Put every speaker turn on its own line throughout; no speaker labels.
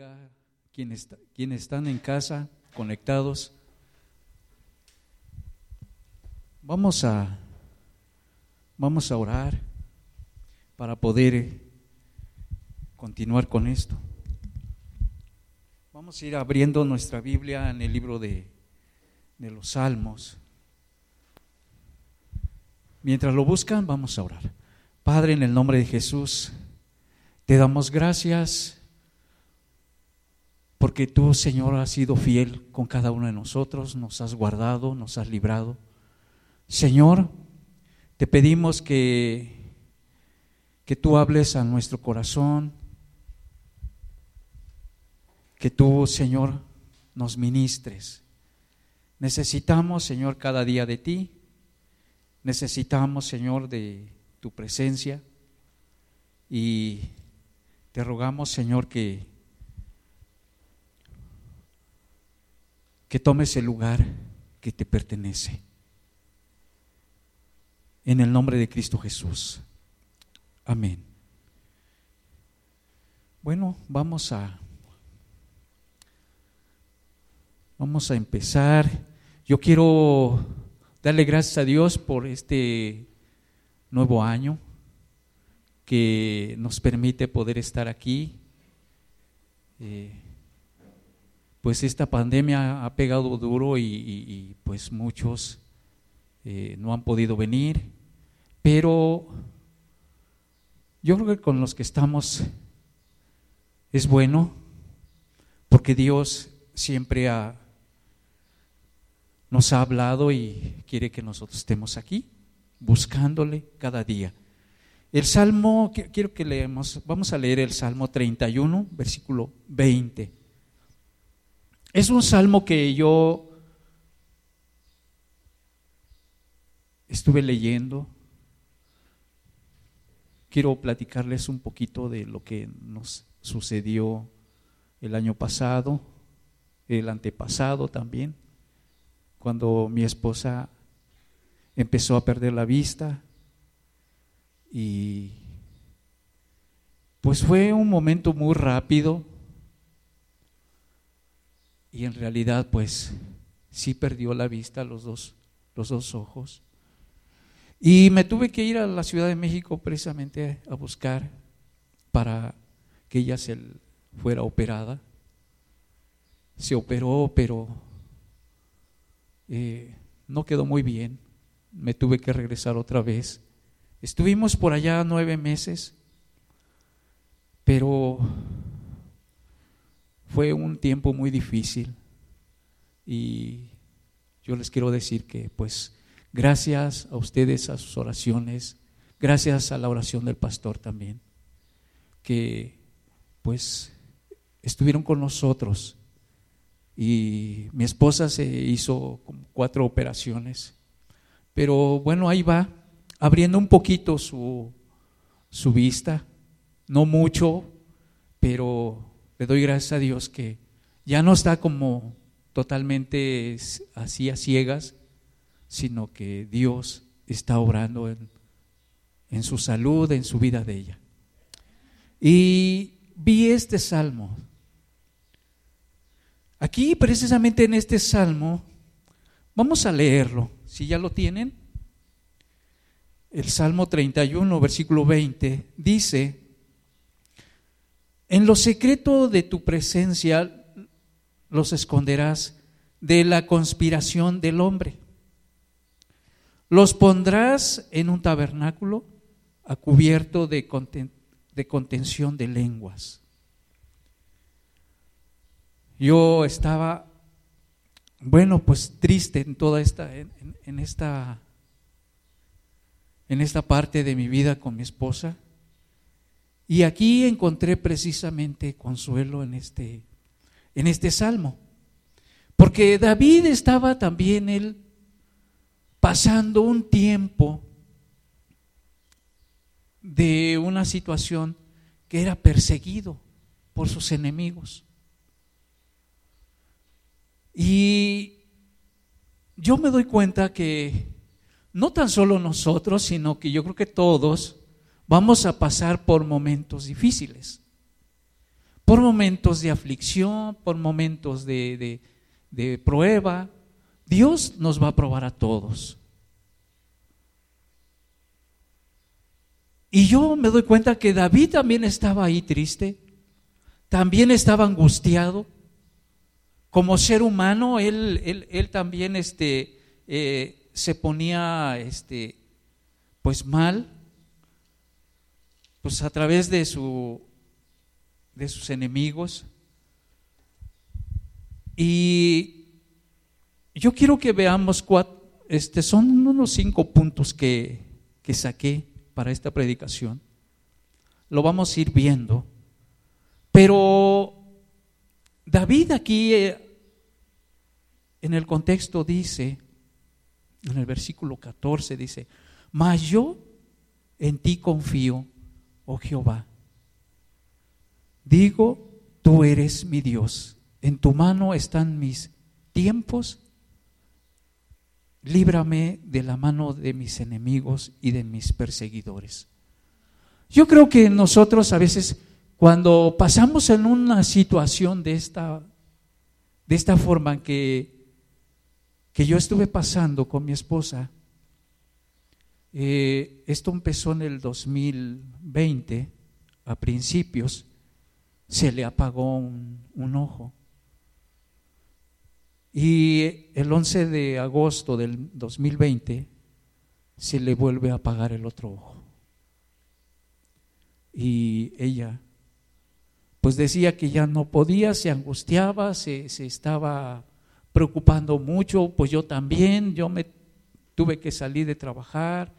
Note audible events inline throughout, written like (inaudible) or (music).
bendiga quienes, quienes están en casa, conectados. Vamos a, vamos a orar para poder continuar con esto. Vamos a ir abriendo nuestra Biblia en el libro de, de los Salmos. Mientras lo buscan, vamos a orar. Padre, en el nombre de Jesús, te damos gracias porque tú, Señor, has sido fiel con cada uno de nosotros, nos has guardado, nos has librado. Señor, te pedimos que, que tú hables a nuestro corazón, que tú, Señor, nos ministres. Necesitamos, Señor, cada día de ti. Necesitamos, Señor, de tu presencia. Y te rogamos, Señor, que que tomes el lugar que te pertenece. En el nombre de Cristo Jesús. Amén. Bueno, vamos a vamos a empezar. Yo quiero darle gracias a Dios por este nuevo año que nos permite poder estar aquí. Eh, pues esta pandemia ha pegado duro y, pues muchos eh, no han podido venir, pero yo creo que con los que estamos es bueno, porque Dios siempre nos ha hablado y quiere que nosotros estemos aquí, buscándole cada día. El Salmo, quiero que leemos, vamos a leer el Salmo 31, versículo 20. Es un salmo que yo estuve leyendo. Quiero platicarles un poquito de lo que nos sucedió el año pasado, el antepasado también, cuando mi esposa empezó a perder la vista y pues fue un momento muy rápido, y en realidad pues sí perdió la vista los dos, los dos ojos. Y me tuve que ir a la Ciudad de México precisamente a buscar para que ella se fuera operada. Se operó, pero eh, no quedó muy bien. Me tuve que regresar otra vez. Estuvimos por allá nueve meses, pero fue un tiempo muy difícil y yo les quiero decir que pues gracias a ustedes, a sus oraciones, gracias a la oración del pastor también, que pues estuvieron con nosotros. Y mi esposa se hizo cuatro operaciones, pero bueno, ahí va, abriendo un poquito su, su vista, no mucho, pero le doy gracias a Dios que ya no está como totalmente así a ciegas, sino que Dios está obrando en, en su salud, en su vida de ella. Y vi este salmo. Aquí, precisamente en este salmo, vamos a leerlo, si ya lo tienen. El Salmo 31, versículo 20, dice, en lo secreto de tu presencia los esconderás de la conspiración del hombre. Los pondrás en un tabernáculo a cubierto de, contención de lenguas. Yo estaba, bueno, pues triste en toda esta, en esta, en esta parte de mi vida con mi esposa y aquí encontré precisamente consuelo en este, en este salmo. Porque David estaba también él pasando un tiempo de una situación que era perseguido por sus enemigos. Y yo me doy cuenta que no tan solo nosotros, sino que yo creo que todos vamos a pasar por momentos difíciles. por momentos de aflicción, por momentos de, de prueba. Dios nos va a probar a todos. Y yo me doy cuenta que David también estaba ahí triste, también estaba angustiado. Como ser humano, él, él, también este, eh, se ponía este, pues mal, pues a través de, su, de sus enemigos. Y yo quiero que veamos cuatro, este, son unos cinco puntos que, que saqué para esta predicación. Lo vamos a ir viendo. Pero David aquí eh, en el contexto dice, en el versículo 14 dice, mas yo en ti confío, oh Jehová. Digo, tú eres mi Dios, en tu mano están mis tiempos líbrame de la mano de mis enemigos y de mis perseguidores. Yo creo que nosotros a veces cuando pasamos en una situación de esta, de esta forma que, que yo estuve pasando con mi esposa, eh, esto empezó en el 2020, a principios, se le apagó un ojo. Y el 11 de agosto del 2020 se le vuelve a apagar el otro ojo. Y ella, pues decía que ya no podía, se angustiaba, se, estaba preocupando mucho, pues yo también, yo me tuve que salir de trabajar,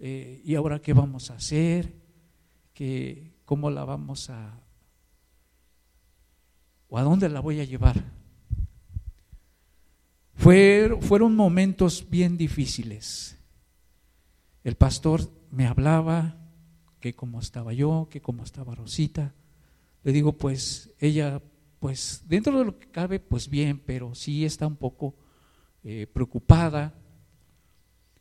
eh, y ahora qué vamos a hacer, ¿Qué, cómo la vamos a, o a dónde la voy a llevar fueron momentos bien difíciles. El pastor me hablaba que cómo estaba yo, que cómo estaba Rosita. Le digo, pues ella, pues dentro de lo que cabe, pues bien, pero sí está un poco eh, preocupada,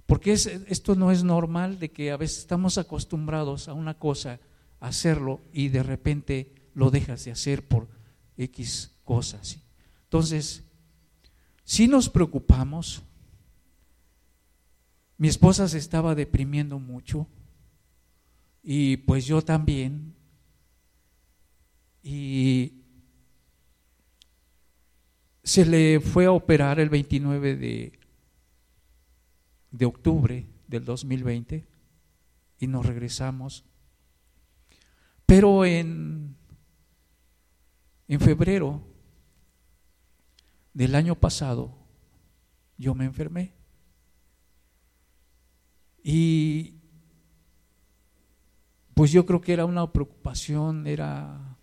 porque esto no es normal de que a veces estamos acostumbrados a una cosa, a hacerlo, y de repente lo dejas de hacer por X cosas. Entonces, si nos preocupamos. Mi esposa se estaba deprimiendo mucho y pues yo también. Y se le fue a operar el 29 de, de octubre del 2020 y nos regresamos. Pero en, en febrero del año pasado yo me enfermé. Y pues yo creo que era una preocupación, era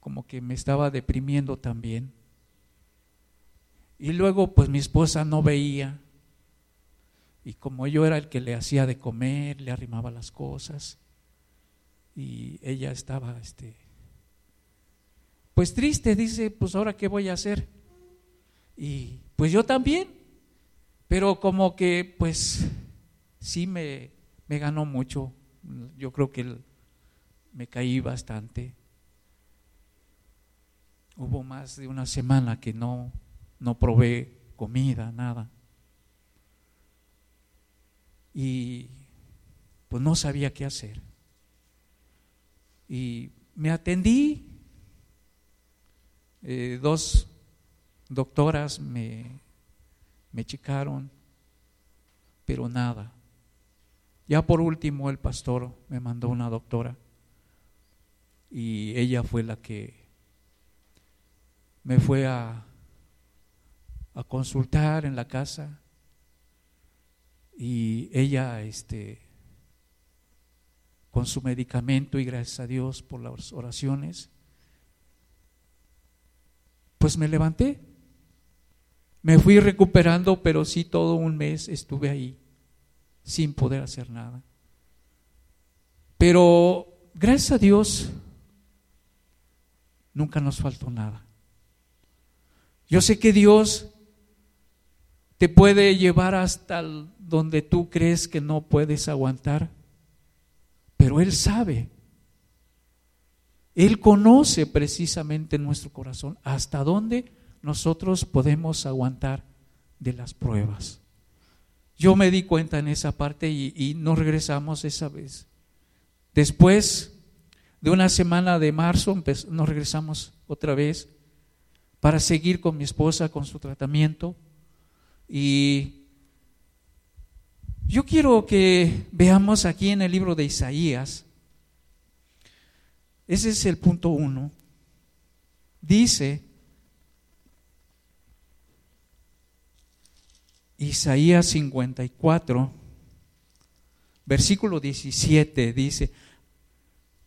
como que me estaba deprimiendo también. Y luego pues mi esposa no veía. Y como yo era el que le hacía de comer, le arrimaba las cosas. Y ella estaba este pues triste, dice, pues ahora qué voy a hacer? Y pues yo también, pero como que pues sí me, me ganó mucho. Yo creo que me caí bastante. Hubo más de una semana que no, no probé comida, nada. Y pues no sabía qué hacer. Y me atendí. Eh, dos doctoras me, me checaron, pero nada. Ya por último el pastor me mandó una doctora y ella fue la que me fue a, a consultar en la casa y ella este con su medicamento y gracias a Dios por las oraciones pues me levanté me fui recuperando, pero sí todo un mes estuve ahí sin poder hacer nada. Pero gracias a Dios nunca nos faltó nada. Yo sé que Dios te puede llevar hasta donde tú crees que no puedes aguantar, pero Él sabe. Él conoce precisamente nuestro corazón hasta dónde nosotros podemos aguantar de las pruebas. Yo me di cuenta en esa parte y, y nos regresamos esa vez. Después de una semana de marzo nos regresamos otra vez para seguir con mi esposa con su tratamiento. Y yo quiero que veamos aquí en el libro de Isaías, ese es el punto uno, dice Isaías 54, versículo 17, dice,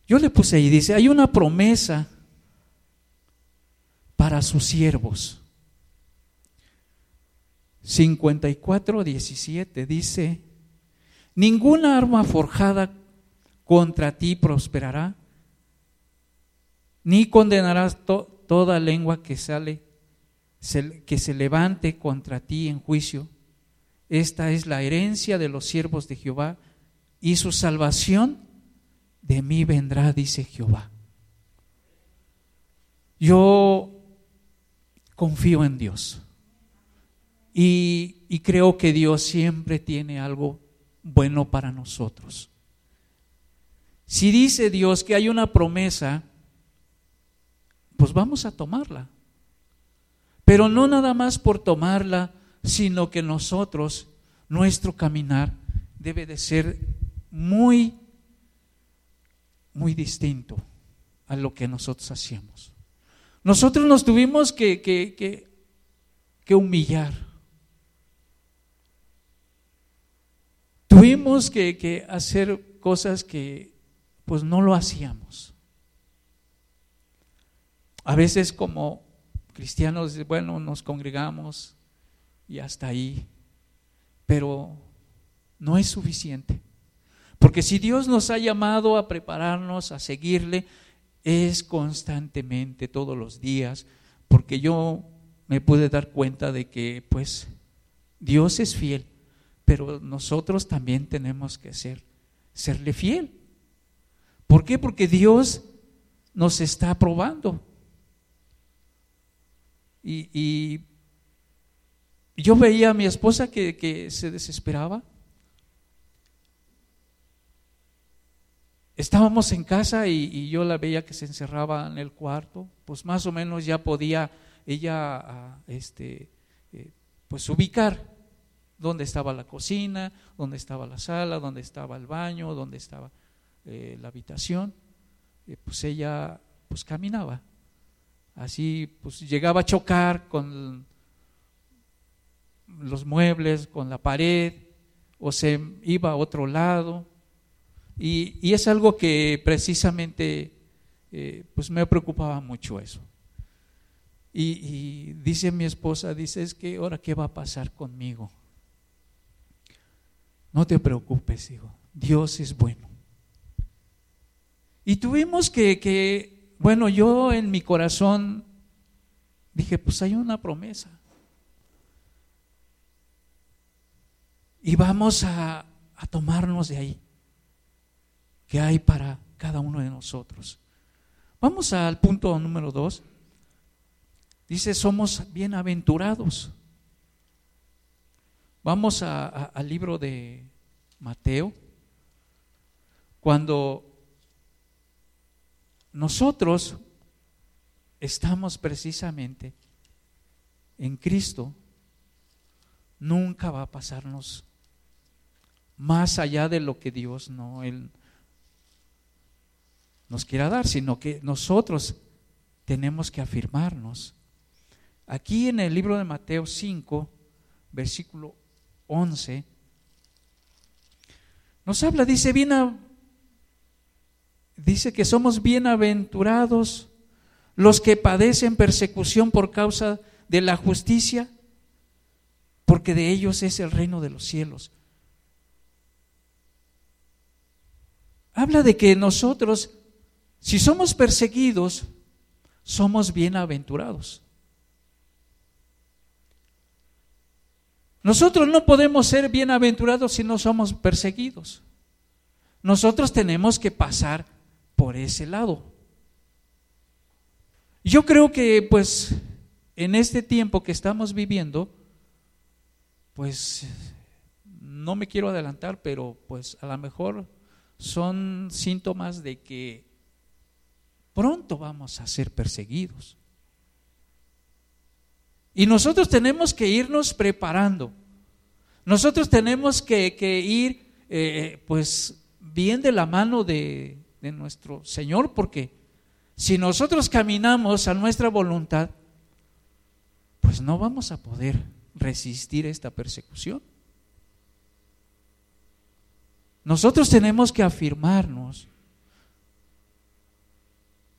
yo le puse ahí, dice, hay una promesa para sus siervos. 54, 17 dice, ninguna arma forjada contra ti prosperará, ni condenarás toda lengua que sale, que se levante contra ti en juicio. Esta es la herencia de los siervos de Jehová y su salvación de mí vendrá, dice Jehová. Yo confío en Dios y, y, creo que Dios siempre tiene algo bueno para nosotros. Si dice Dios que hay una promesa, pues vamos a tomarla. Pero no nada más por tomarla, sino que nosotros, nuestro caminar debe de ser muy muy distinto a lo que nosotros hacíamos. Nosotros nos tuvimos que, que, humillar. Tuvimos que, hacer cosas que pues no lo hacíamos. A veces como cristianos, bueno, nos congregamos y hasta ahí, pero no es suficiente. Porque si Dios nos ha llamado a prepararnos, a seguirle, es constantemente, todos los días, porque yo me pude dar cuenta de que pues Dios es fiel, pero nosotros también tenemos que ser, serle fiel. ¿Por qué? Porque Dios nos está probando. Y, yo veía a mi esposa que, que se desesperaba Estábamos en casa y, yo la veía que se encerraba en el cuarto, pues más o menos ya podía ella ah, este, eh, pues ubicar dónde estaba la cocina, dónde estaba la sala, dónde estaba el baño, dónde estaba eh, la habitación. Eh, pues ella pues caminaba. Así pues llegaba a chocar con los muebles, con la pared, o se iba a otro lado y, es algo que precisamente eh, pues me preocupaba mucho eso. Y, dice mi esposa, dice, es que ahora qué va a pasar conmigo. No te preocupes, hijo, Dios es bueno. Y tuvimos que, que, bueno, yo en mi corazón dije, pues hay una promesa. Y vamos a, a tomarnos de ahí que hay para cada uno de nosotros. Vamos al punto número dos. Dice, somos bienaventurados. Vamos al libro de Mateo. Cuando nosotros estamos precisamente en Cristo, nunca va a pasarnos más allá de lo que Dios no, nos quiera dar, sino que nosotros tenemos que afirmarnos. Aquí en el libro de Mateo 5, versículo 11, nos habla, dice, bien, dice que somos bienaventurados los que padecen persecución por causa de la justicia, porque de ellos es el reino de los cielos. Habla de que nosotros si somos perseguidos, somos bienaventurados. Nosotros no podemos ser bienaventurados si no somos perseguidos. Nosotros tenemos que pasar por ese lado. Yo creo que pues en este tiempo que estamos viviendo, pues no me quiero adelantar, pero pues a lo mejor son síntomas de que pronto vamos a ser perseguidos. Y nosotros tenemos que irnos preparando. Nosotros tenemos que, ir eh, pues bien de la mano de, de nuestro Señor, porque si nosotros caminamos a nuestra voluntad, pues no vamos a poder resistir esta persecución. Nosotros tenemos que afirmarnos.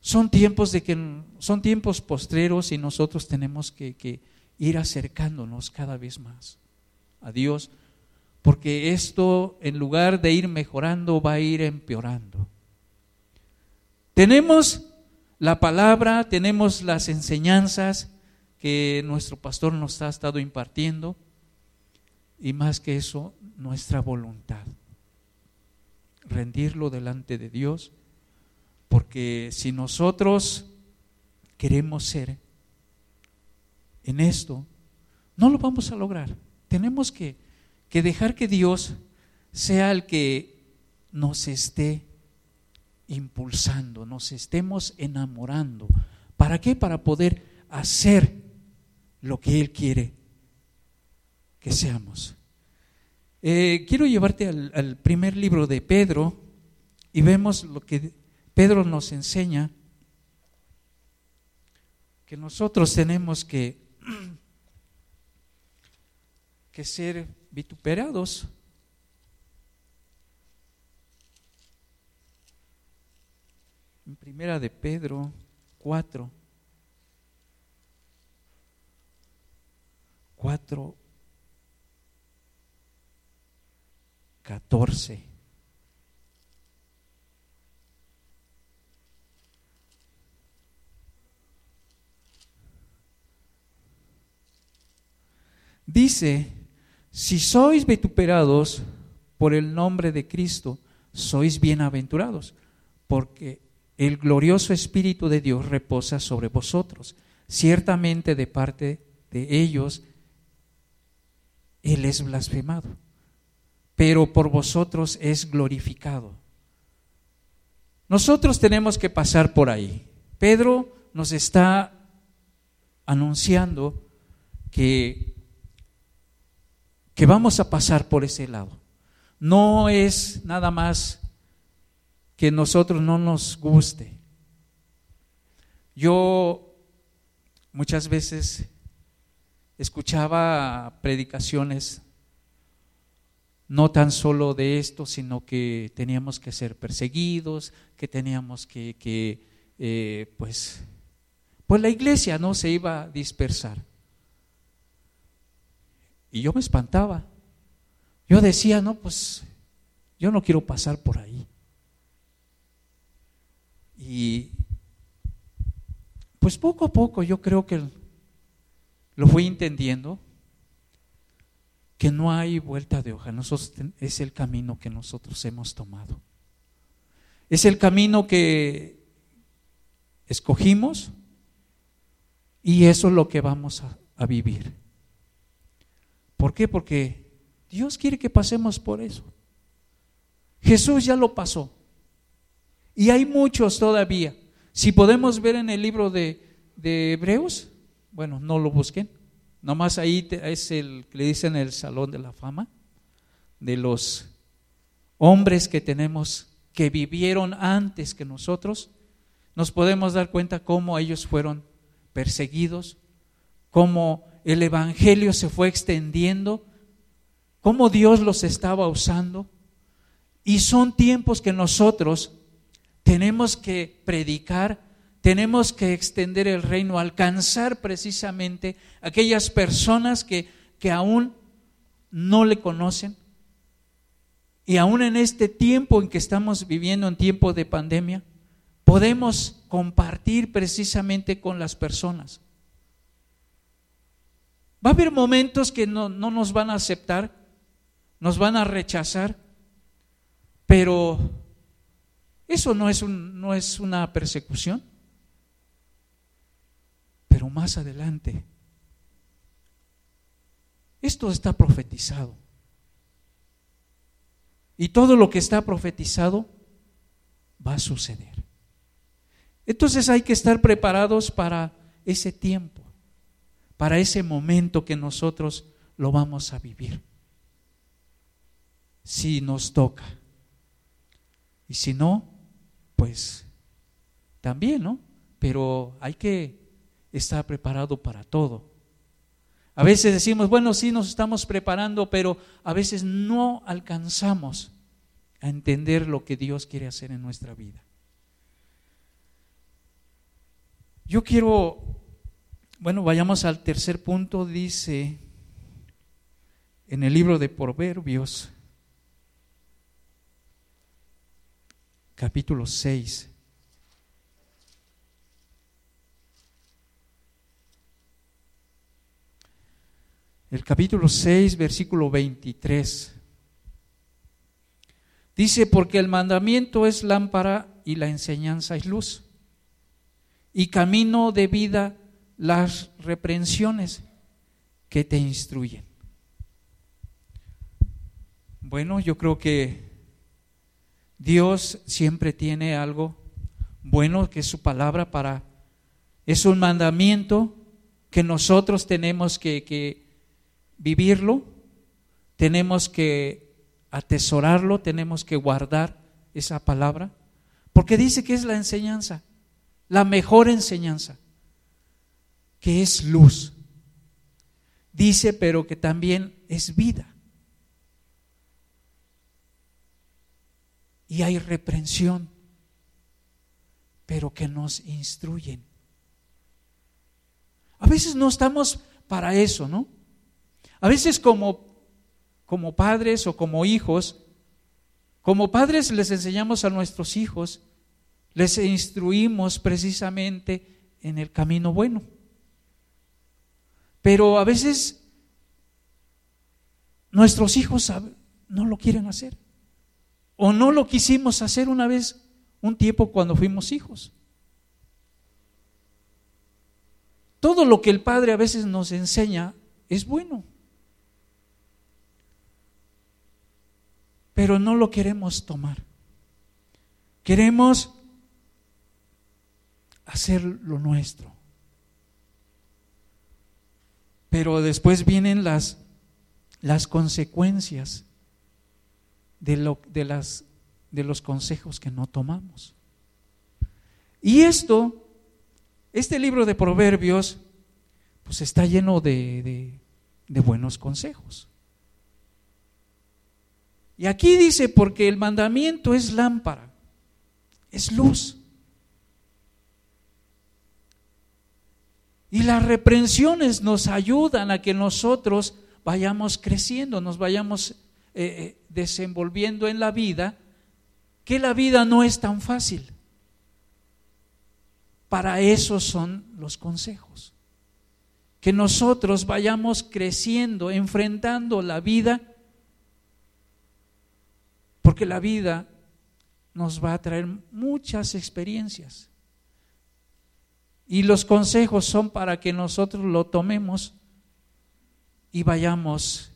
Son tiempos de que son tiempos postreros y nosotros tenemos que, que ir acercándonos cada vez más a Dios, porque esto en lugar de ir mejorando va a ir empeorando. Tenemos la palabra, tenemos las enseñanzas que nuestro pastor nos ha estado impartiendo y más que eso, nuestra voluntad. Rendirlo delante de Dios, porque si nosotros queremos ser en esto, no lo vamos a lograr. Tenemos que, que dejar que Dios sea el que nos esté impulsando, nos estemos enamorando. ¿Para qué? Para poder hacer lo que Él quiere que seamos. Eh, quiero llevarte al, al primer libro de Pedro y vemos lo que Pedro nos enseña, que nosotros tenemos que, (clears throat) que ser vituperados En primera de Pedro 4, 4, 14. Dice, si sois vituperados por el nombre de Cristo, sois bienaventurados, porque el glorioso Espíritu de Dios reposa sobre vosotros. Ciertamente de parte de ellos Él es blasfemado, pero por vosotros es glorificado. Nosotros tenemos que pasar por ahí. Pedro nos está anunciando que, que vamos a pasar por ese lado. No es nada más que nosotros no nos guste. Yo muchas veces escuchaba predicaciones no tan solo de esto, sino que teníamos que ser perseguidos, que teníamos que, eh, pues, pues la iglesia no se iba a dispersar. Y yo me espantaba. Yo decía, no, pues yo no quiero pasar por ahí. Y pues poco a poco yo creo que lo fui entendiendo, que no hay vuelta de hoja, nosotros, es el camino que nosotros hemos tomado. Es el camino que escogimos y eso es lo que vamos a, a vivir. ¿Por qué? Porque Dios quiere que pasemos por eso. Jesús ya lo pasó. Y hay muchos todavía. Si podemos ver en el libro de, Hebreos, bueno, no lo busquen. Nomás ahí es el que le dicen el salón de la fama de los hombres que tenemos que vivieron antes que nosotros. Nos podemos dar cuenta cómo ellos fueron perseguidos, cómo el evangelio se fue extendiendo, cómo Dios los estaba usando. Y son tiempos que nosotros tenemos que predicar, tenemos que extender el reino, alcanzar precisamente aquellas personas que, que aún no le conocen. Y aún en este tiempo en que estamos viviendo, en tiempo de pandemia, podemos compartir precisamente con las personas. Va a haber momentos que no, no, nos van a aceptar, nos van a rechazar, pero eso no es, un, no es una persecución. Pero más adelante, esto está profetizado. Y todo lo que está profetizado va a suceder. Entonces hay que estar preparados para ese tiempo, para ese momento que nosotros lo vamos a vivir. Si nos toca. Y si no, pues también, ¿no? Pero hay que estar preparado para todo. A veces decimos, bueno, sí nos estamos preparando, pero a veces no alcanzamos a entender lo que Dios quiere hacer en nuestra vida. Yo quiero, bueno, vayamos al tercer punto, dice en el libro de Proverbios, capítulo 6. El capítulo 6, versículo 23. Dice, porque el mandamiento es lámpara y la enseñanza es luz. Y camino de vida las reprensiones que te instruyen. Bueno, yo creo que Dios siempre tiene algo bueno que es su palabra para... Es un mandamiento que nosotros tenemos que, que vivirlo, tenemos que atesorarlo, tenemos que guardar esa palabra, porque dice que es la enseñanza, la mejor enseñanza, que es luz. Dice, pero que también es vida. Y hay reprensión, pero que nos instruyen. A veces no estamos para eso, ¿no? A veces como como padres o como hijos, como padres les enseñamos a nuestros hijos, les instruimos precisamente en el camino bueno. Pero a veces nuestros hijos no lo quieren hacer. O no lo quisimos hacer una vez, un tiempo cuando fuimos hijos. Todo lo que el Padre a veces nos enseña es bueno. pero no lo queremos tomar. Queremos hacer lo nuestro. Pero después vienen las, las consecuencias de, lo, de, las, de los consejos que no tomamos. Y esto, este libro de Proverbios, pues está lleno de, de buenos consejos. Y aquí dice, porque el mandamiento es lámpara, es luz. Y las reprensiones nos ayudan a que nosotros vayamos creciendo, nos vayamos eh, eh, desenvolviendo en la vida, que la vida no es tan fácil. Para eso son los consejos. Que nosotros vayamos creciendo, enfrentando la vida porque la vida nos va a traer muchas experiencias. Y los consejos son para que nosotros lo tomemos y vayamos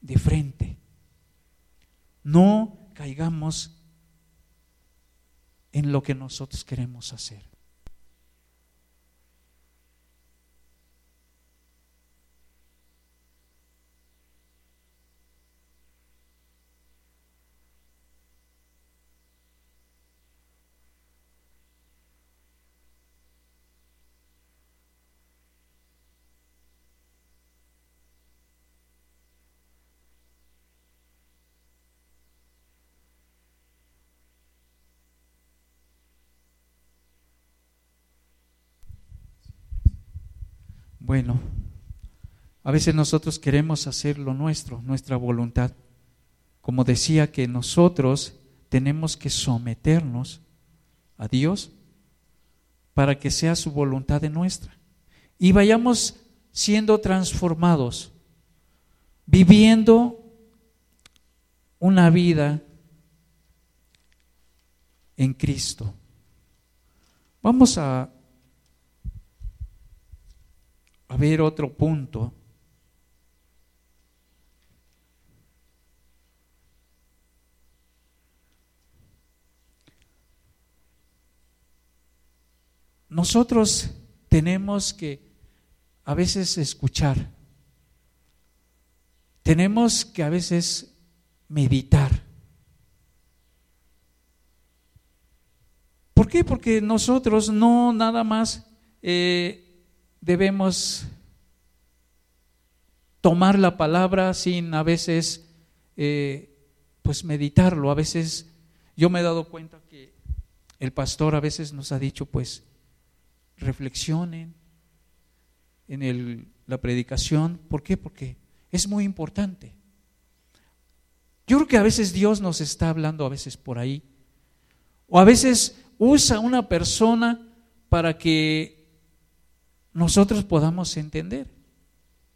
de frente. No caigamos en lo que nosotros queremos hacer. Bueno, a veces nosotros queremos hacer lo nuestro, nuestra voluntad. Como decía que nosotros tenemos que someternos a Dios para que sea su voluntad de nuestra. Y vayamos siendo transformados, viviendo una vida en Cristo. Vamos a ver otro punto. Nosotros tenemos que a veces escuchar, tenemos que a veces meditar. ¿Por qué? Porque nosotros no nada más eh, debemos tomar la palabra sin a veces eh, pues meditarlo. A veces yo me he dado cuenta que el pastor a veces nos ha dicho pues reflexionen en el, la predicación. ¿Por qué? Porque es muy importante. Yo creo que a veces Dios nos está hablando a veces por ahí. O a veces usa una persona para que nosotros podamos entender.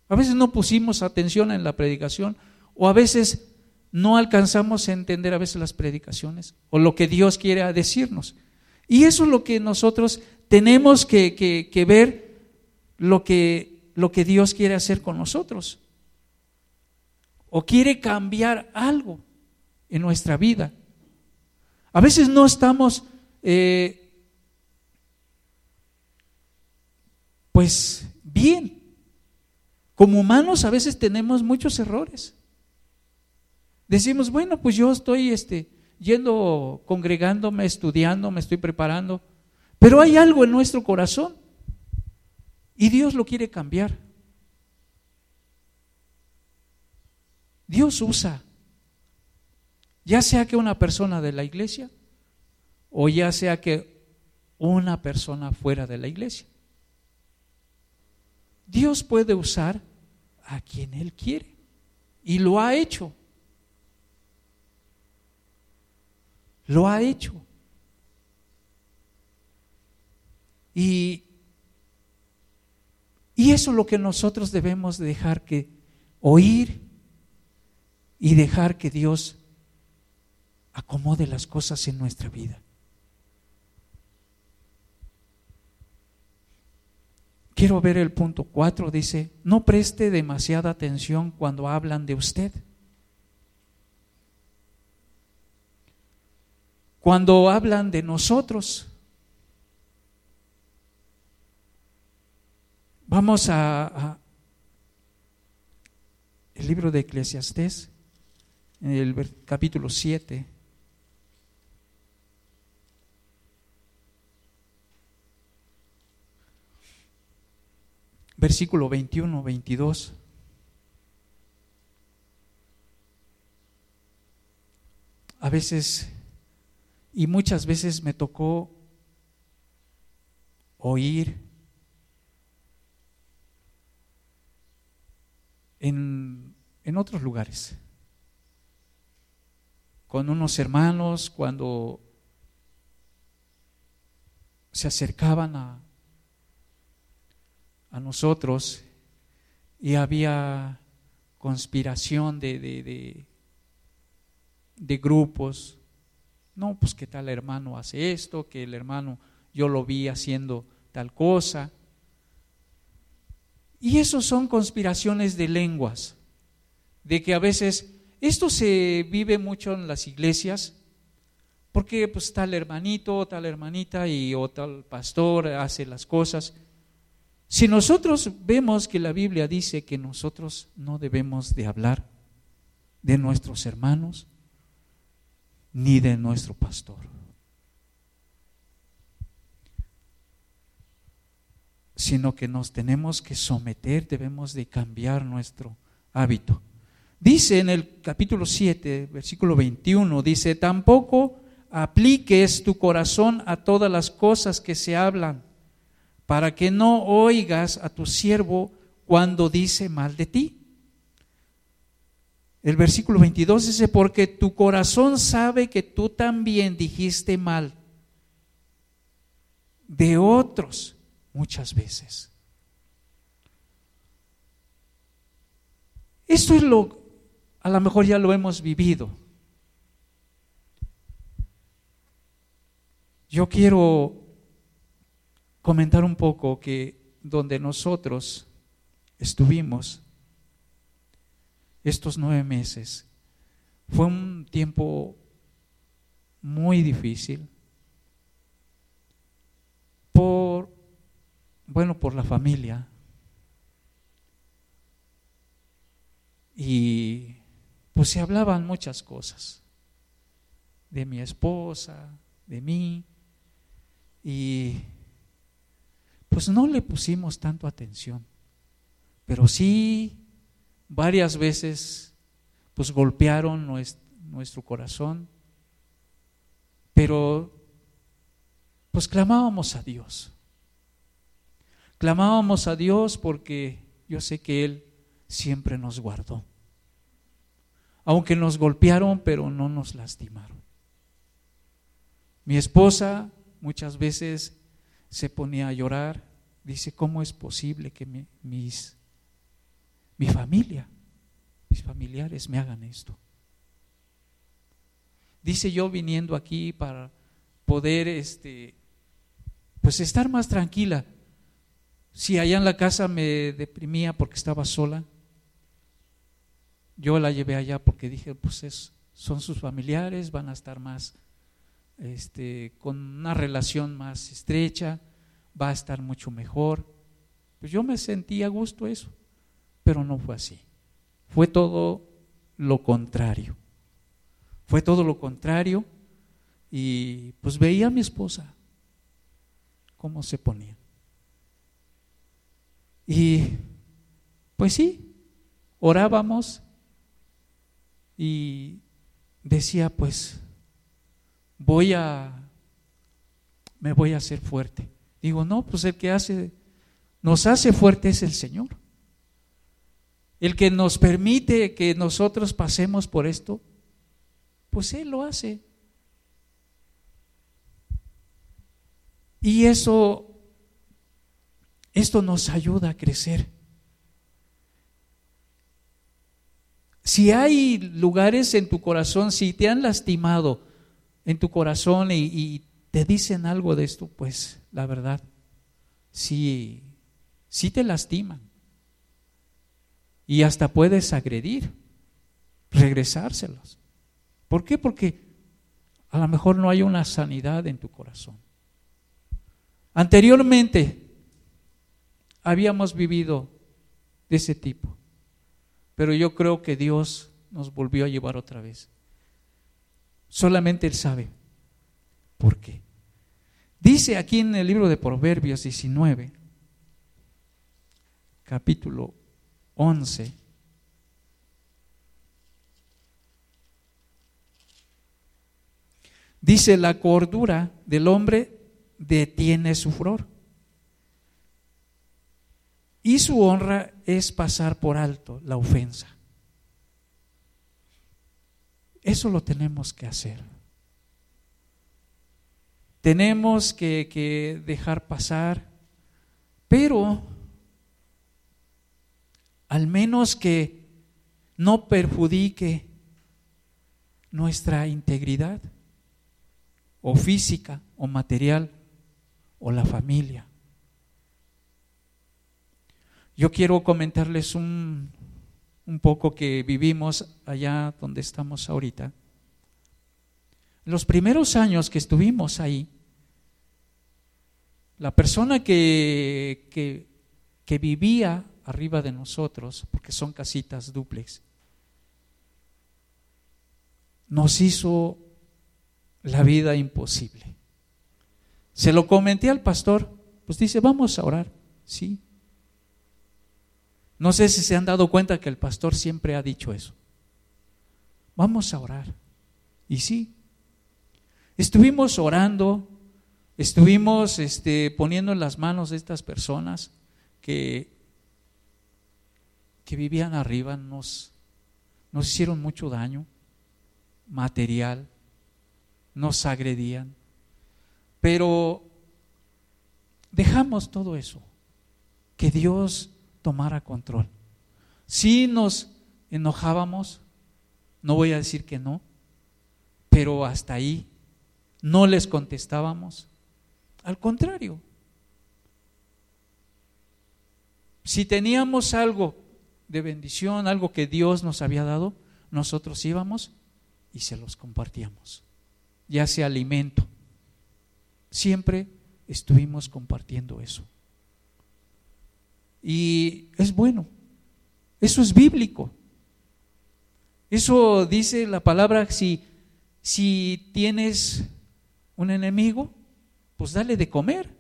A veces no pusimos atención en la predicación o a veces no alcanzamos a entender a veces las predicaciones o lo que Dios quiere decirnos. Y eso es lo que nosotros tenemos que, ver, lo que, lo que Dios quiere hacer con nosotros. O quiere cambiar algo en nuestra vida. A veces no estamos, eh, pues, bien. Como humanos a veces tenemos muchos errores. Decimos, bueno, pues yo estoy este, yendo, congregándome, estudiando, me estoy preparando pero hay algo en nuestro corazón y Dios lo quiere cambiar. Dios usa, ya sea que una persona de la iglesia o ya sea que una persona fuera de la iglesia. Dios puede usar a quien Él quiere y lo ha hecho. Lo ha hecho. Y, eso es lo que nosotros debemos dejar que oír y dejar que Dios acomode las cosas en nuestra vida. Quiero ver el punto 4, dice, no preste demasiada atención cuando hablan de usted. Cuando hablan de nosotros, Vamos a, el libro de Eclesiastés, en el capítulo 7. Versículo 21, 22. A veces, y muchas veces me tocó oír en, otros lugares, con unos hermanos cuando se acercaban a, a nosotros y había conspiración de, de, de, grupos. No, pues que tal hermano hace esto, que el hermano yo lo vi haciendo tal cosa. Y eso son conspiraciones de lenguas, de que a veces esto se vive mucho en las iglesias, porque pues tal hermanito, tal hermanita y o tal pastor hace las cosas. Si nosotros vemos que la Biblia dice que nosotros no debemos de hablar de nuestros hermanos ni de nuestro pastor. sino que nos tenemos que someter, debemos de cambiar nuestro hábito. Dice en el capítulo 7, versículo 21, dice, tampoco apliques tu corazón a todas las cosas que se hablan, para que no oigas a tu siervo cuando dice mal de ti. El versículo 22 dice, porque tu corazón sabe que tú también dijiste mal de otros muchas veces. Esto es lo, a lo mejor ya lo hemos vivido. Yo quiero comentar un poco que donde nosotros estuvimos estos nueve meses, fue un tiempo muy difícil por, bueno, por la familia. Y pues se hablaban muchas cosas de mi esposa, de mí, y pues no le pusimos tanto atención, pero sí varias veces pues golpearon nuestro, corazón, pero pues clamábamos a Dios. Clamábamos a Dios porque yo sé que Él siempre nos guardó. Aunque nos golpearon, pero no nos lastimaron. Mi esposa muchas veces se ponía a llorar. Dice, ¿cómo es posible que mis, mi familia, mis familiares me hagan esto? Dice yo viniendo aquí para poder este, pues estar más tranquila. Si allá en la casa me deprimía porque estaba sola, yo la llevé allá porque dije, pues es, son sus familiares, van a estar más este, con una relación más estrecha, va a estar mucho mejor. Pues yo me sentí a gusto eso, pero no fue así. Fue todo lo contrario. Fue todo lo contrario y pues veía a mi esposa cómo se ponía. Y pues sí, orábamos y decía pues voy a, me voy a hacer fuerte. Digo, no, pues el que hace, nos hace fuerte es el Señor. El que nos permite que nosotros pasemos por esto, pues Él lo hace. Y eso, esto nos ayuda a crecer. Si hay lugares en tu corazón, si te han lastimado, en tu corazón y, te dicen algo de esto, pues la verdad, sí, sí te lastiman. Y hasta puedes agredir, regresárselos. ¿Por qué? Porque a lo mejor no hay una sanidad en tu corazón. Anteriormente habíamos vivido de ese tipo, pero yo creo que Dios nos volvió a llevar otra vez. Solamente Él sabe por qué. Dice aquí en el libro de Proverbios 19, capítulo 11, dice, la cordura del hombre detiene su furor y su honra es pasar por alto la ofensa. Eso lo tenemos que hacer. Tenemos que, dejar pasar, pero al menos que no perjudique nuestra integridad, o física, o material, o la familia. Yo quiero comentarles un, poco que vivimos allá donde estamos ahorita. Los primeros años que estuvimos ahí, la persona que, que, vivía arriba de nosotros, porque son casitas duplex, nos hizo la vida imposible. Se lo comenté al pastor, pues dice, vamos a orar, sí. No sé si se han dado cuenta que el pastor siempre ha dicho eso. Vamos a orar. Y sí, estuvimos orando, estuvimos este, poniendo en las manos de estas personas que, que vivían arriba, nos, nos hicieron mucho daño material, nos agredían, pero dejamos todo eso, que Dios tomara control. Si nos enojábamos, no voy a decir que no, pero hasta ahí no les contestábamos. Al contrario, Si teníamos algo de bendición, algo que Dios nos había dado, nosotros íbamos y se los compartíamos, ya sea alimento. Siempre estuvimos compartiendo eso. Y es bueno, eso es bíblico. Eso dice la palabra, si, si tienes un enemigo, pues dale de comer.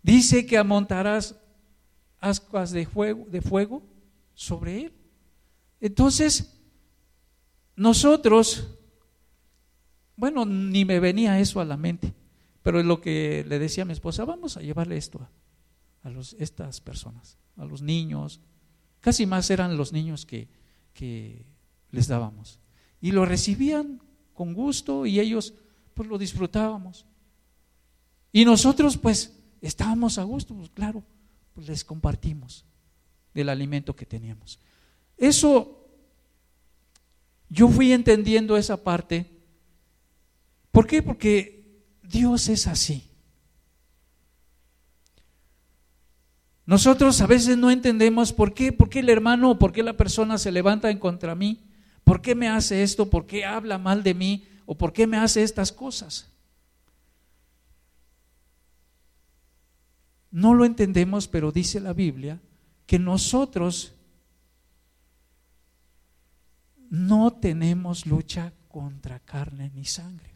Dice que amontarás ascuas de fuego, de fuego sobre él. Entonces, nosotros, bueno, ni me venía eso a la mente, pero es lo que le decía a mi esposa, vamos a llevarle esto a, estas personas, a los niños, casi más eran los niños que, que les dábamos. Y lo recibían con gusto y ellos pues lo disfrutábamos. Y nosotros pues estábamos a gusto, pues claro, pues les compartimos del alimento que teníamos. Eso, yo fui entendiendo esa parte. ¿Por qué? Porque Dios es así. Nosotros a veces no entendemos por qué, por qué el hermano por qué la persona se levanta en contra mí, por qué me hace esto, por qué habla mal de mí o por qué me hace estas cosas. No lo entendemos, pero dice la Biblia que nosotros no tenemos lucha contra carne ni sangre,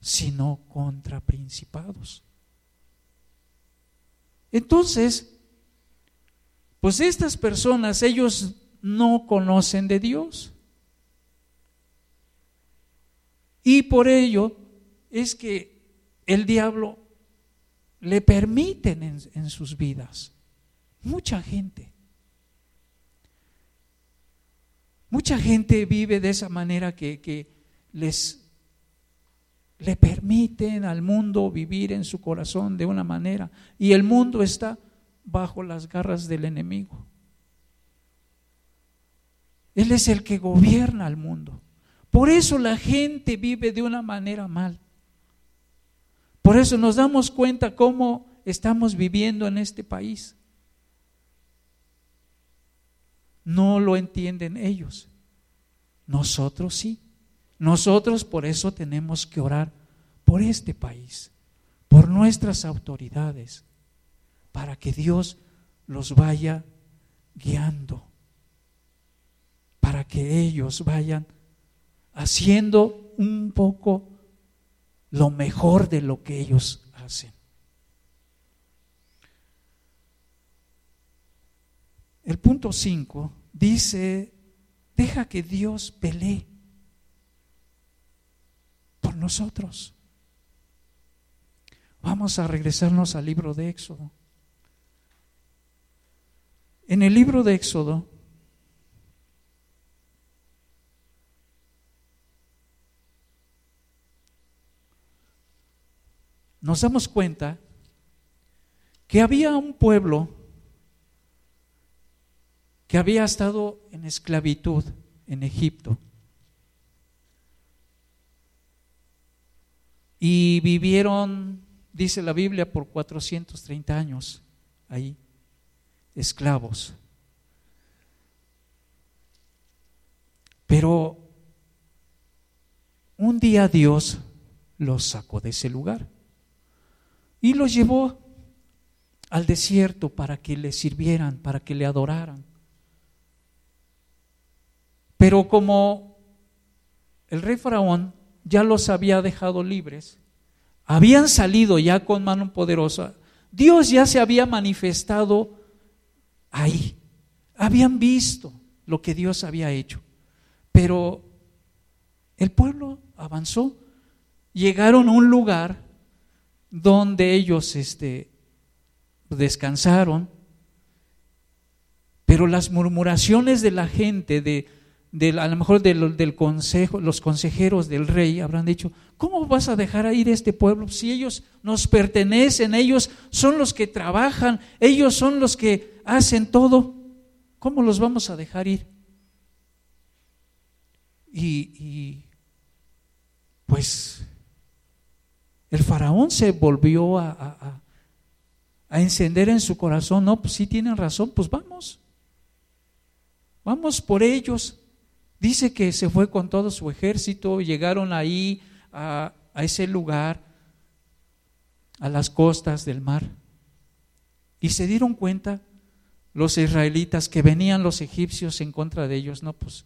sino contra principados. Entonces, pues estas personas, ellos no conocen de Dios. Y por ello es que el diablo le permiten en, sus vidas. Mucha gente. Mucha gente vive de esa manera que, que les le permiten al mundo vivir en su corazón de una manera y el mundo está bajo las garras del enemigo. Él es el que gobierna al mundo. Por eso la gente vive de una manera mal. Por eso nos damos cuenta cómo estamos viviendo en este país. No lo entienden ellos. Nosotros sí. Nosotros por eso tenemos que orar por este país, por nuestras autoridades, para que Dios los vaya guiando, para que ellos vayan haciendo un poco lo mejor de lo que ellos hacen. El punto 5 dice, deja que Dios pelee nosotros. Vamos a regresarnos al libro de Éxodo. En el libro de Éxodo, nos damos cuenta que había un pueblo que había estado en esclavitud en Egipto. Y vivieron, dice la Biblia, por 430 años ahí, esclavos. Pero un día Dios los sacó de ese lugar y los llevó al desierto para que le sirvieran, para que le adoraran. Pero como el rey faraón ya los había dejado libres, habían salido ya con mano poderosa, Dios ya se había manifestado ahí, habían visto lo que Dios había hecho, pero el pueblo avanzó, llegaron a un lugar donde ellos este, descansaron, pero las murmuraciones de la gente, de, a lo mejor del, consejo, los consejeros del rey habrán dicho, ¿cómo vas a dejar a ir este pueblo si ellos nos pertenecen, ellos son los que trabajan, ellos son los que hacen todo? ¿Cómo los vamos a dejar ir? Y, pues el faraón se volvió a, a encender en su corazón, no, pues sí tienen razón, pues vamos. Vamos por ellos. Dice que se fue con todo su ejército, llegaron ahí a, a ese lugar, a las costas del mar, y se dieron cuenta los israelitas que venían los egipcios en contra de ellos, no, pues,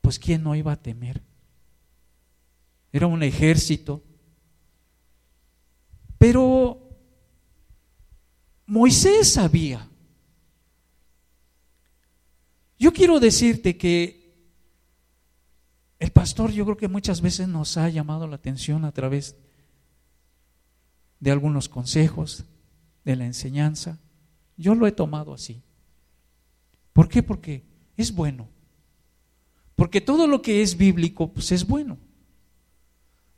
pues ¿quién no iba a temer? Era un ejército. Pero Moisés sabía. Yo quiero decirte que el pastor yo creo que muchas veces nos ha llamado la atención a través de algunos consejos, de la enseñanza. Yo lo he tomado así. ¿Por qué? Porque es bueno. Porque todo lo que es bíblico, pues es bueno.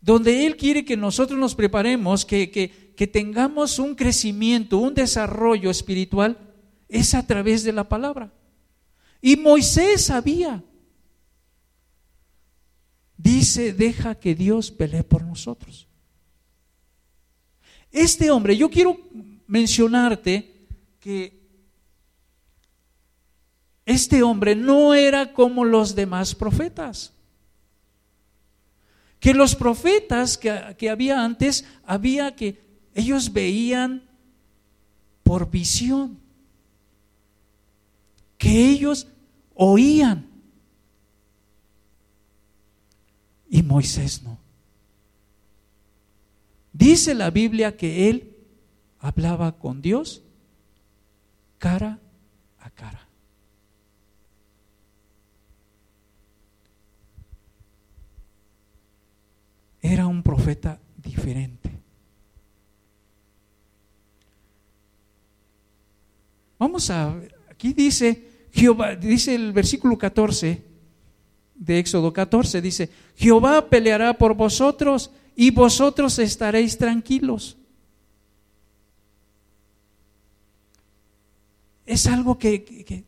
Donde Él quiere que nosotros nos preparemos, que, que, que tengamos un crecimiento, un desarrollo espiritual, es a través de la palabra. Y Moisés sabía. Dice, deja que Dios pelee por nosotros. Este hombre, yo quiero mencionarte que este hombre no era como los demás profetas. Que los profetas que, que había antes, había que ellos veían por visión, que ellos oían. Y Moisés no. Dice la Biblia que él hablaba con Dios cara a cara. Era un profeta diferente. Vamos a aquí dice Jehová, dice el versículo 14 de Éxodo 14, dice, Jehová peleará por vosotros y vosotros estaréis tranquilos. Es algo que,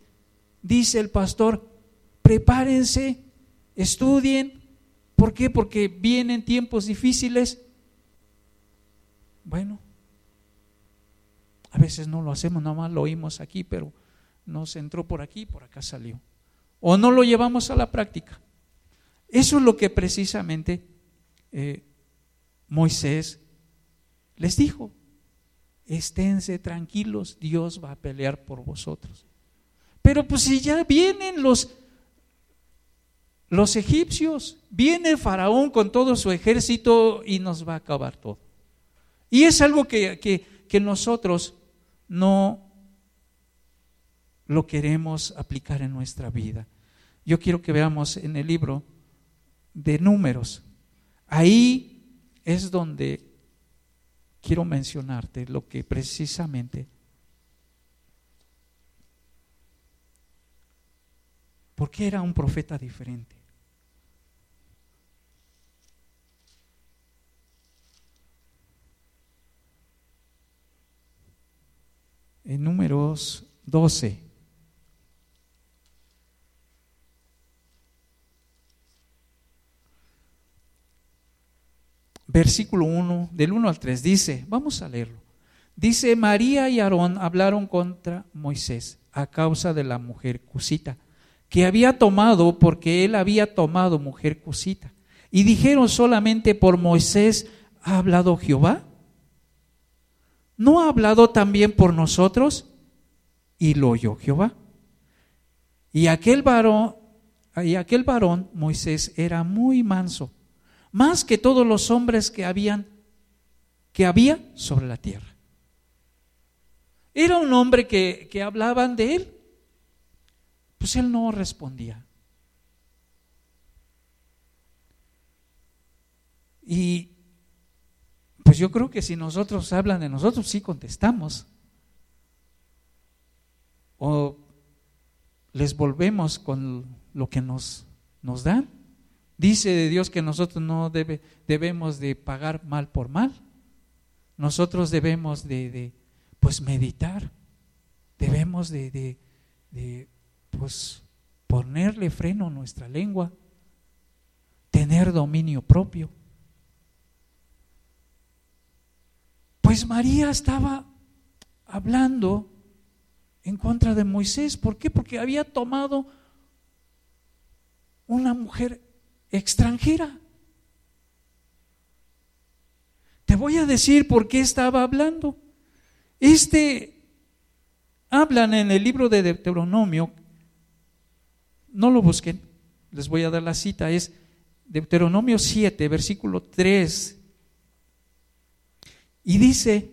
dice el pastor, prepárense, estudien. ¿Por qué? Porque vienen tiempos difíciles. Bueno, a veces no lo hacemos, nada más lo oímos aquí, pero nos entró por aquí, por acá salió. O no lo llevamos a la práctica. Eso es lo que precisamente eh, Moisés les dijo esténse tranquilos, Dios va a pelear por vosotros. Pero pues si ya vienen los, los egipcios, viene faraón con todo su ejército y nos va a acabar todo. Y es algo que, que nosotros no lo queremos aplicar en nuestra vida. Yo quiero que veamos en el libro de números. Ahí es donde quiero mencionarte lo que precisamente porque era un profeta diferente. En números 12. versículo 1, del 1 al 3, dice, vamos a leerlo. Dice, María y Aarón hablaron contra Moisés a causa de la mujer cusita, que había tomado porque él había tomado mujer cusita. Y dijeron solamente por Moisés ha hablado Jehová. ¿No ha hablado también por nosotros? Y lo oyó Jehová. Y aquel varón, y aquel varón, Moisés, era muy manso más que todos los hombres que habían que había sobre la tierra. Era un hombre que, que hablaban de él, pues él no respondía. Y pues yo creo que si nosotros hablan de nosotros, sí contestamos. O les volvemos con lo que nos, nos dan. Dice de Dios que nosotros no debe, debemos de pagar mal por mal. Nosotros debemos de, pues meditar. Debemos de, de, de, pues ponerle freno a nuestra lengua. Tener dominio propio. Pues María estaba hablando en contra de Moisés. ¿Por qué? Porque había tomado una mujer extranjera. Te voy a decir por qué estaba hablando. Este, hablan en el libro de Deuteronomio, no lo busquen, les voy a dar la cita, es Deuteronomio 7, versículo 3. Y dice,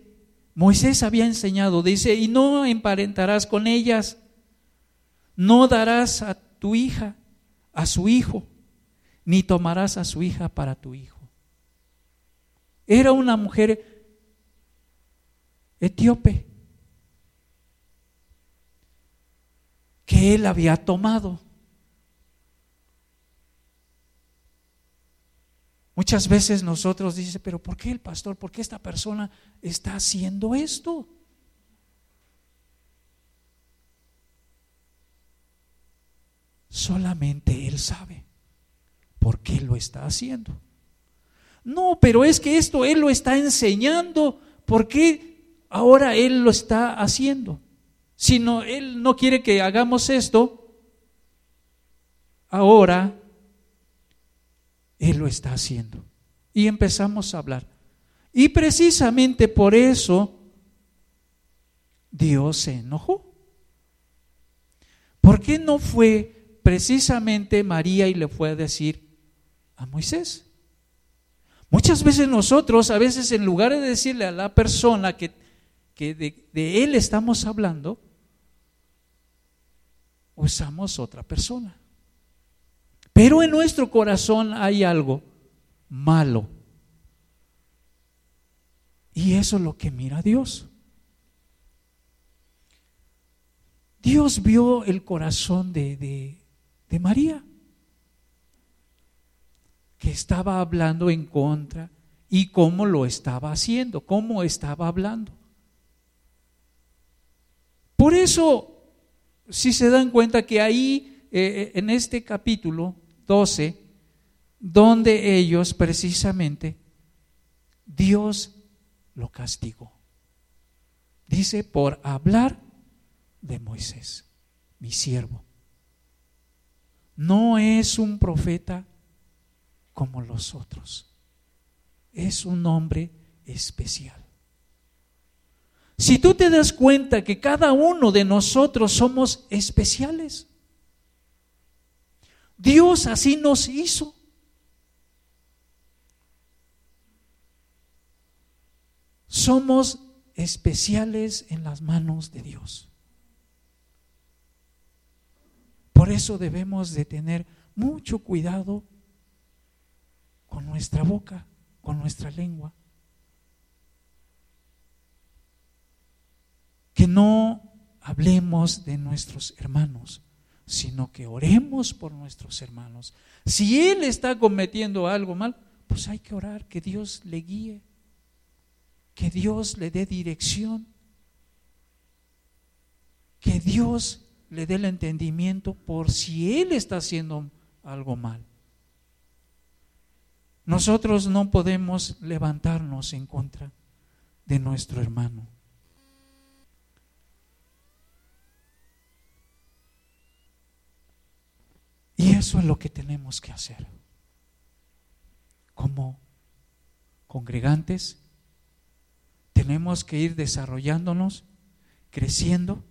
Moisés había enseñado, dice, y no emparentarás con ellas, no darás a tu hija, a su hijo, ni tomarás a su hija para tu hijo. Era una mujer etíope que él había tomado. Muchas veces nosotros dice, pero ¿por qué el pastor? ¿Por qué esta persona está haciendo esto? Solamente él sabe por qué lo está haciendo. No, pero es que esto Él lo está enseñando. ¿Por qué ahora Él lo está haciendo? Si no, Él no quiere que hagamos esto, ahora Él lo está haciendo. Y empezamos a hablar. Y precisamente por eso Dios se enojó. ¿Por qué no fue precisamente María y le fue a decir a Moisés? Muchas veces nosotros, a veces en lugar de decirle a la persona que, de, de él estamos hablando, usamos otra persona. Pero en nuestro corazón hay algo malo. Y eso es lo que mira Dios. Dios vio el corazón de, de, María que estaba hablando en contra y cómo lo estaba haciendo, cómo estaba hablando. Por eso, si se dan cuenta que ahí, eh, en este capítulo 12, donde ellos precisamente, Dios lo castigó. Dice, por hablar de Moisés, mi siervo. No es un profeta como los otros. Es un hombre especial. Si tú te das cuenta que cada uno de nosotros somos especiales, Dios así nos hizo. Somos especiales en las manos de Dios. Por eso debemos de tener mucho cuidado con nuestra boca, con nuestra lengua. Que no hablemos de nuestros hermanos, sino que oremos por nuestros hermanos. Si Él está cometiendo algo mal, pues hay que orar, que Dios le guíe, que Dios le dé dirección, que Dios le dé el entendimiento por si Él está haciendo algo mal. Nosotros no podemos levantarnos en contra de nuestro hermano. Y eso es lo que tenemos que hacer. Como congregantes, tenemos que ir desarrollándonos, creciendo.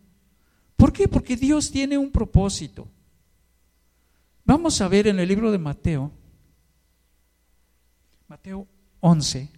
¿Por qué? Porque Dios tiene un propósito. Vamos a ver en el libro de Mateo, Mateo 11.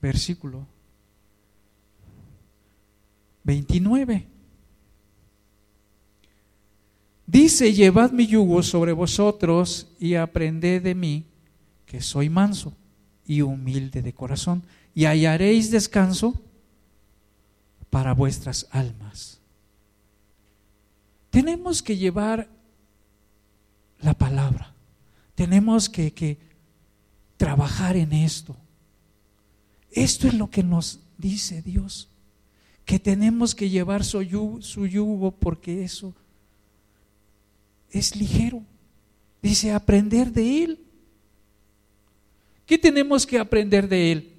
Versículo 29. Dice, llevad mi yugo sobre vosotros y aprended de mí, que soy manso y humilde de corazón, y hallaréis descanso para vuestras almas. Tenemos que llevar la palabra, tenemos que, que trabajar en esto. Esto es lo que nos dice Dios, que tenemos que llevar su yugo, porque eso es ligero. Dice, aprender de Él. ¿Qué tenemos que aprender de Él?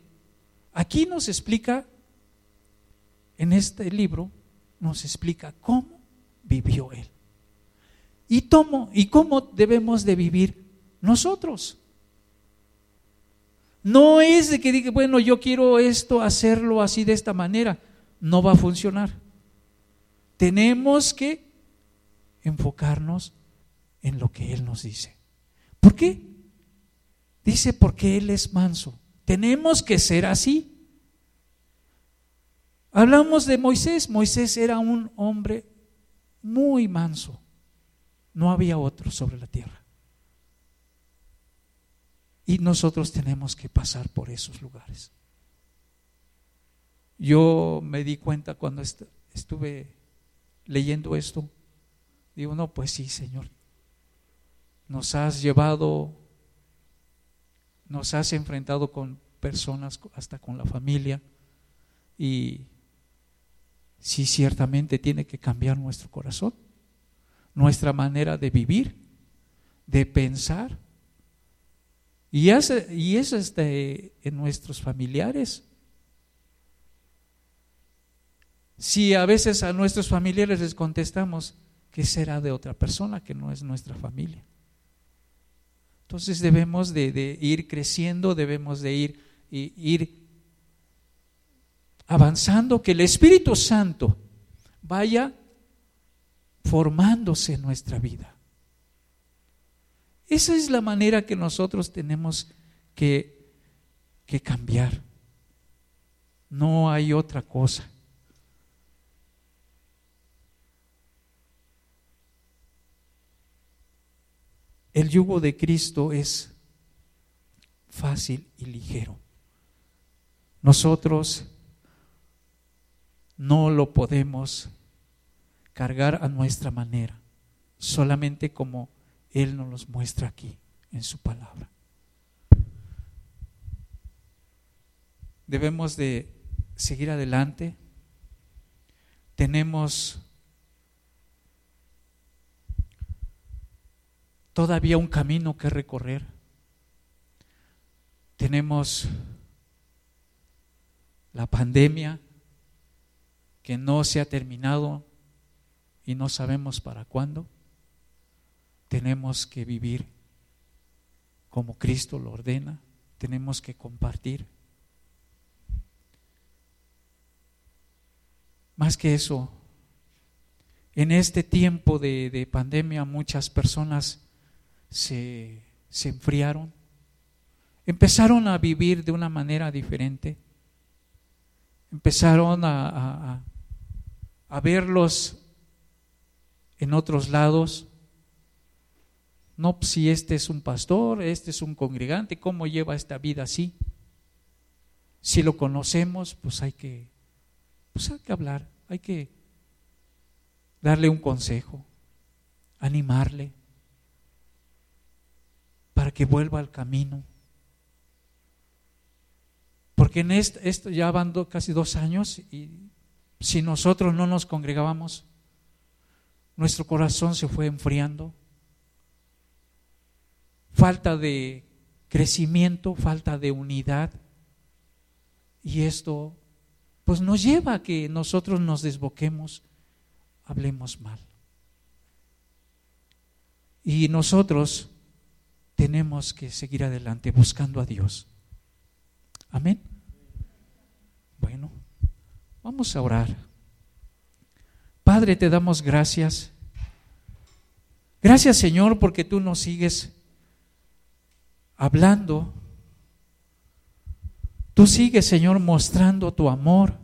Aquí nos explica, en este libro, nos explica cómo vivió Él. Y, y cómo debemos de vivir nosotros. No es de que diga, bueno, yo quiero esto, hacerlo así de esta manera. No va a funcionar. Tenemos que enfocarnos en lo que Él nos dice. ¿Por qué? Dice porque Él es manso. Tenemos que ser así. Hablamos de Moisés. Moisés era un hombre muy manso. No había otro sobre la tierra. Y nosotros tenemos que pasar por esos lugares. Yo me di cuenta cuando estuve leyendo esto. Digo, no, pues sí, Señor. Nos has llevado, nos has enfrentado con personas, hasta con la familia. Y sí, ciertamente tiene que cambiar nuestro corazón, nuestra manera de vivir, de pensar. Y es, y es este, en nuestros familiares. Si a veces a nuestros familiares les contestamos que será de otra persona que no es nuestra familia. Entonces debemos de, ir creciendo, debemos de ir, ir avanzando, que el Espíritu Santo vaya formándose en nuestra vida. Esa es la manera que nosotros tenemos que, que cambiar. No hay otra cosa. El yugo de Cristo es fácil y ligero. Nosotros no lo podemos cargar a nuestra manera, solamente como Él nos los muestra aquí en su palabra. Debemos de seguir adelante. Tenemos todavía un camino que recorrer. Tenemos la pandemia que no se ha terminado y no sabemos para cuándo. Tenemos que vivir como Cristo lo ordena, tenemos que compartir. Más que eso, en este tiempo de, de pandemia muchas personas se, enfriaron, empezaron a vivir de una manera diferente, empezaron a, a, verlos en otros lados. No, pues, si este es un pastor, este es un congregante, ¿cómo lleva esta vida así? Si lo conocemos, pues hay que, pues hay que hablar, hay que darle un consejo, animarle para que vuelva al camino. Porque en esto, ya van casi dos años y si nosotros no nos congregábamos, nuestro corazón se fue enfriando. Falta de crecimiento, falta de unidad. Y esto pues nos lleva a que nosotros nos desboquemos, hablemos mal. Y nosotros tenemos que seguir adelante buscando a Dios. Amén. Bueno, vamos a orar. Padre, te damos gracias. Gracias Señor porque tú nos sigues hablando. Tú sigues Señor mostrando tu amor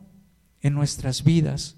en nuestras vidas.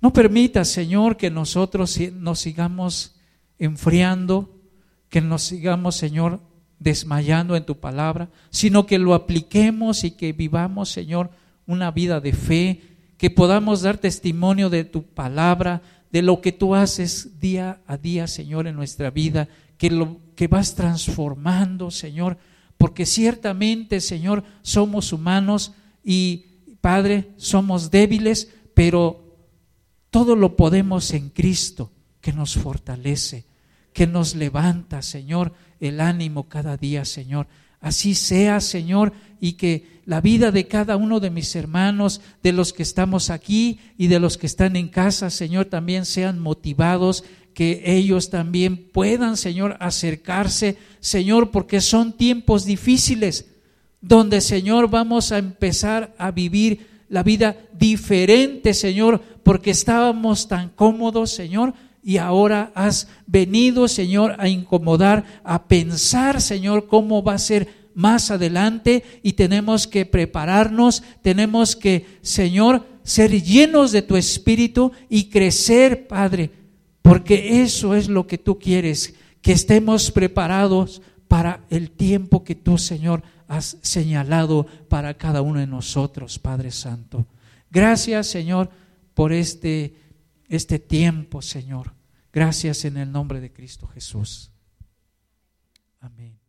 No permitas Señor que nosotros nos sigamos enfriando, que nos sigamos, Señor, desmayando en tu palabra, sino que lo apliquemos y que vivamos, Señor, una vida de fe, que podamos dar testimonio de tu palabra, de lo que tú haces día a día, Señor, en nuestra vida, que, lo, que vas transformando, Señor, porque ciertamente, Señor, somos humanos y, Padre, somos débiles, pero todo lo podemos en Cristo, que nos fortalece, que nos levanta, Señor, el ánimo cada día, Señor. Así sea, Señor, y que la vida de cada uno de mis hermanos, de los que estamos aquí y de los que están en casa, Señor, también sean motivados, que ellos también puedan, Señor, acercarse, Señor, porque son tiempos difíciles, donde, Señor, vamos a empezar a vivir la vida diferente, Señor, porque estábamos tan cómodos, Señor, y ahora has venido, Señor, a incomodar, a pensar, Señor, cómo va a ser más adelante y tenemos que prepararnos, tenemos que, Señor, ser llenos de tu espíritu y crecer, Padre, porque eso es lo que tú quieres, que estemos preparados para el tiempo que tú, Señor, has señalado para cada uno de nosotros, Padre Santo. Gracias, Señor, por este este tiempo, Señor. Gracias en el nombre de Cristo Jesús. Amén.